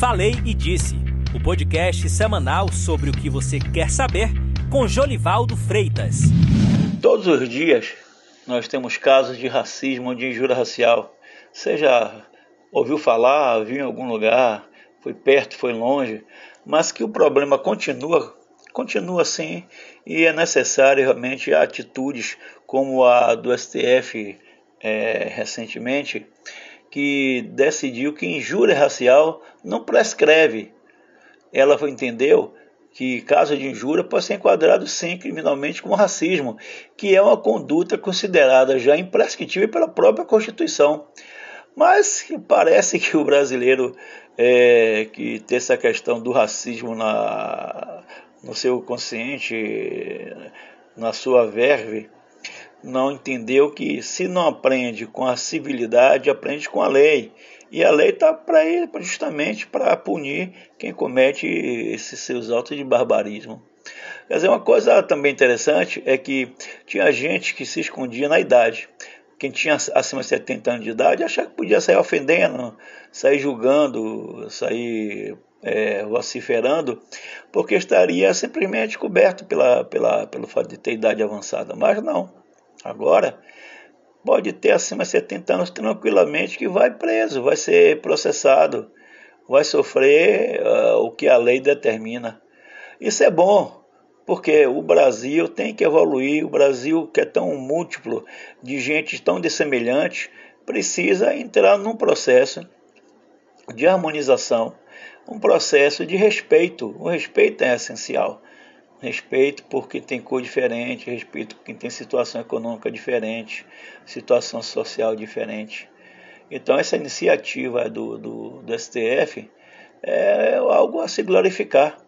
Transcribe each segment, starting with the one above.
Falei e Disse, o podcast semanal sobre o que você quer saber com Jolivaldo Freitas. Todos os dias nós temos casos de racismo ou de injúria racial. Seja ouviu falar, viu em algum lugar, foi perto, foi longe, mas que o problema continua, continua assim e é necessário realmente atitudes como a do STF é, recentemente, que decidiu que injúria racial não prescreve. Ela entendeu que caso de injúria pode ser enquadrado sim criminalmente como racismo, que é uma conduta considerada já imprescritível pela própria Constituição. Mas parece que o brasileiro é, que tem essa questão do racismo na, no seu consciente, na sua verve, não entendeu que se não aprende com a civilidade, aprende com a lei. E a lei está para justamente para punir quem comete esses seus atos de barbarismo. Quer dizer, uma coisa também interessante é que tinha gente que se escondia na idade. Quem tinha acima de 70 anos de idade achava que podia sair ofendendo, sair julgando, sair é, vociferando, porque estaria simplesmente coberto pela, pela, pelo fato de ter idade avançada. Mas não. Agora, pode ter acima de 70 anos tranquilamente que vai preso, vai ser processado, vai sofrer uh, o que a lei determina. Isso é bom, porque o Brasil tem que evoluir, o Brasil que é tão múltiplo, de gente tão dissemelhante, precisa entrar num processo de harmonização, um processo de respeito. O respeito é essencial respeito por quem tem cor diferente, respeito quem tem situação econômica diferente, situação social diferente. Então essa iniciativa do, do, do STF é algo a se glorificar.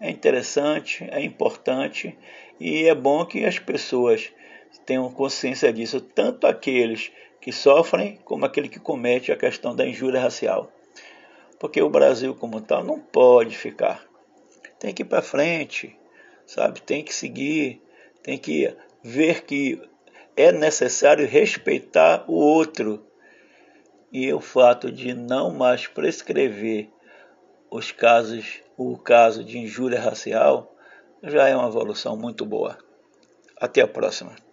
É interessante, é importante e é bom que as pessoas tenham consciência disso, tanto aqueles que sofrem como aquele que comete a questão da injúria racial. Porque o Brasil como tal não pode ficar. Tem que ir para frente, sabe? Tem que seguir, tem que ver que é necessário respeitar o outro. E o fato de não mais prescrever os casos, o caso de injúria racial, já é uma evolução muito boa. Até a próxima.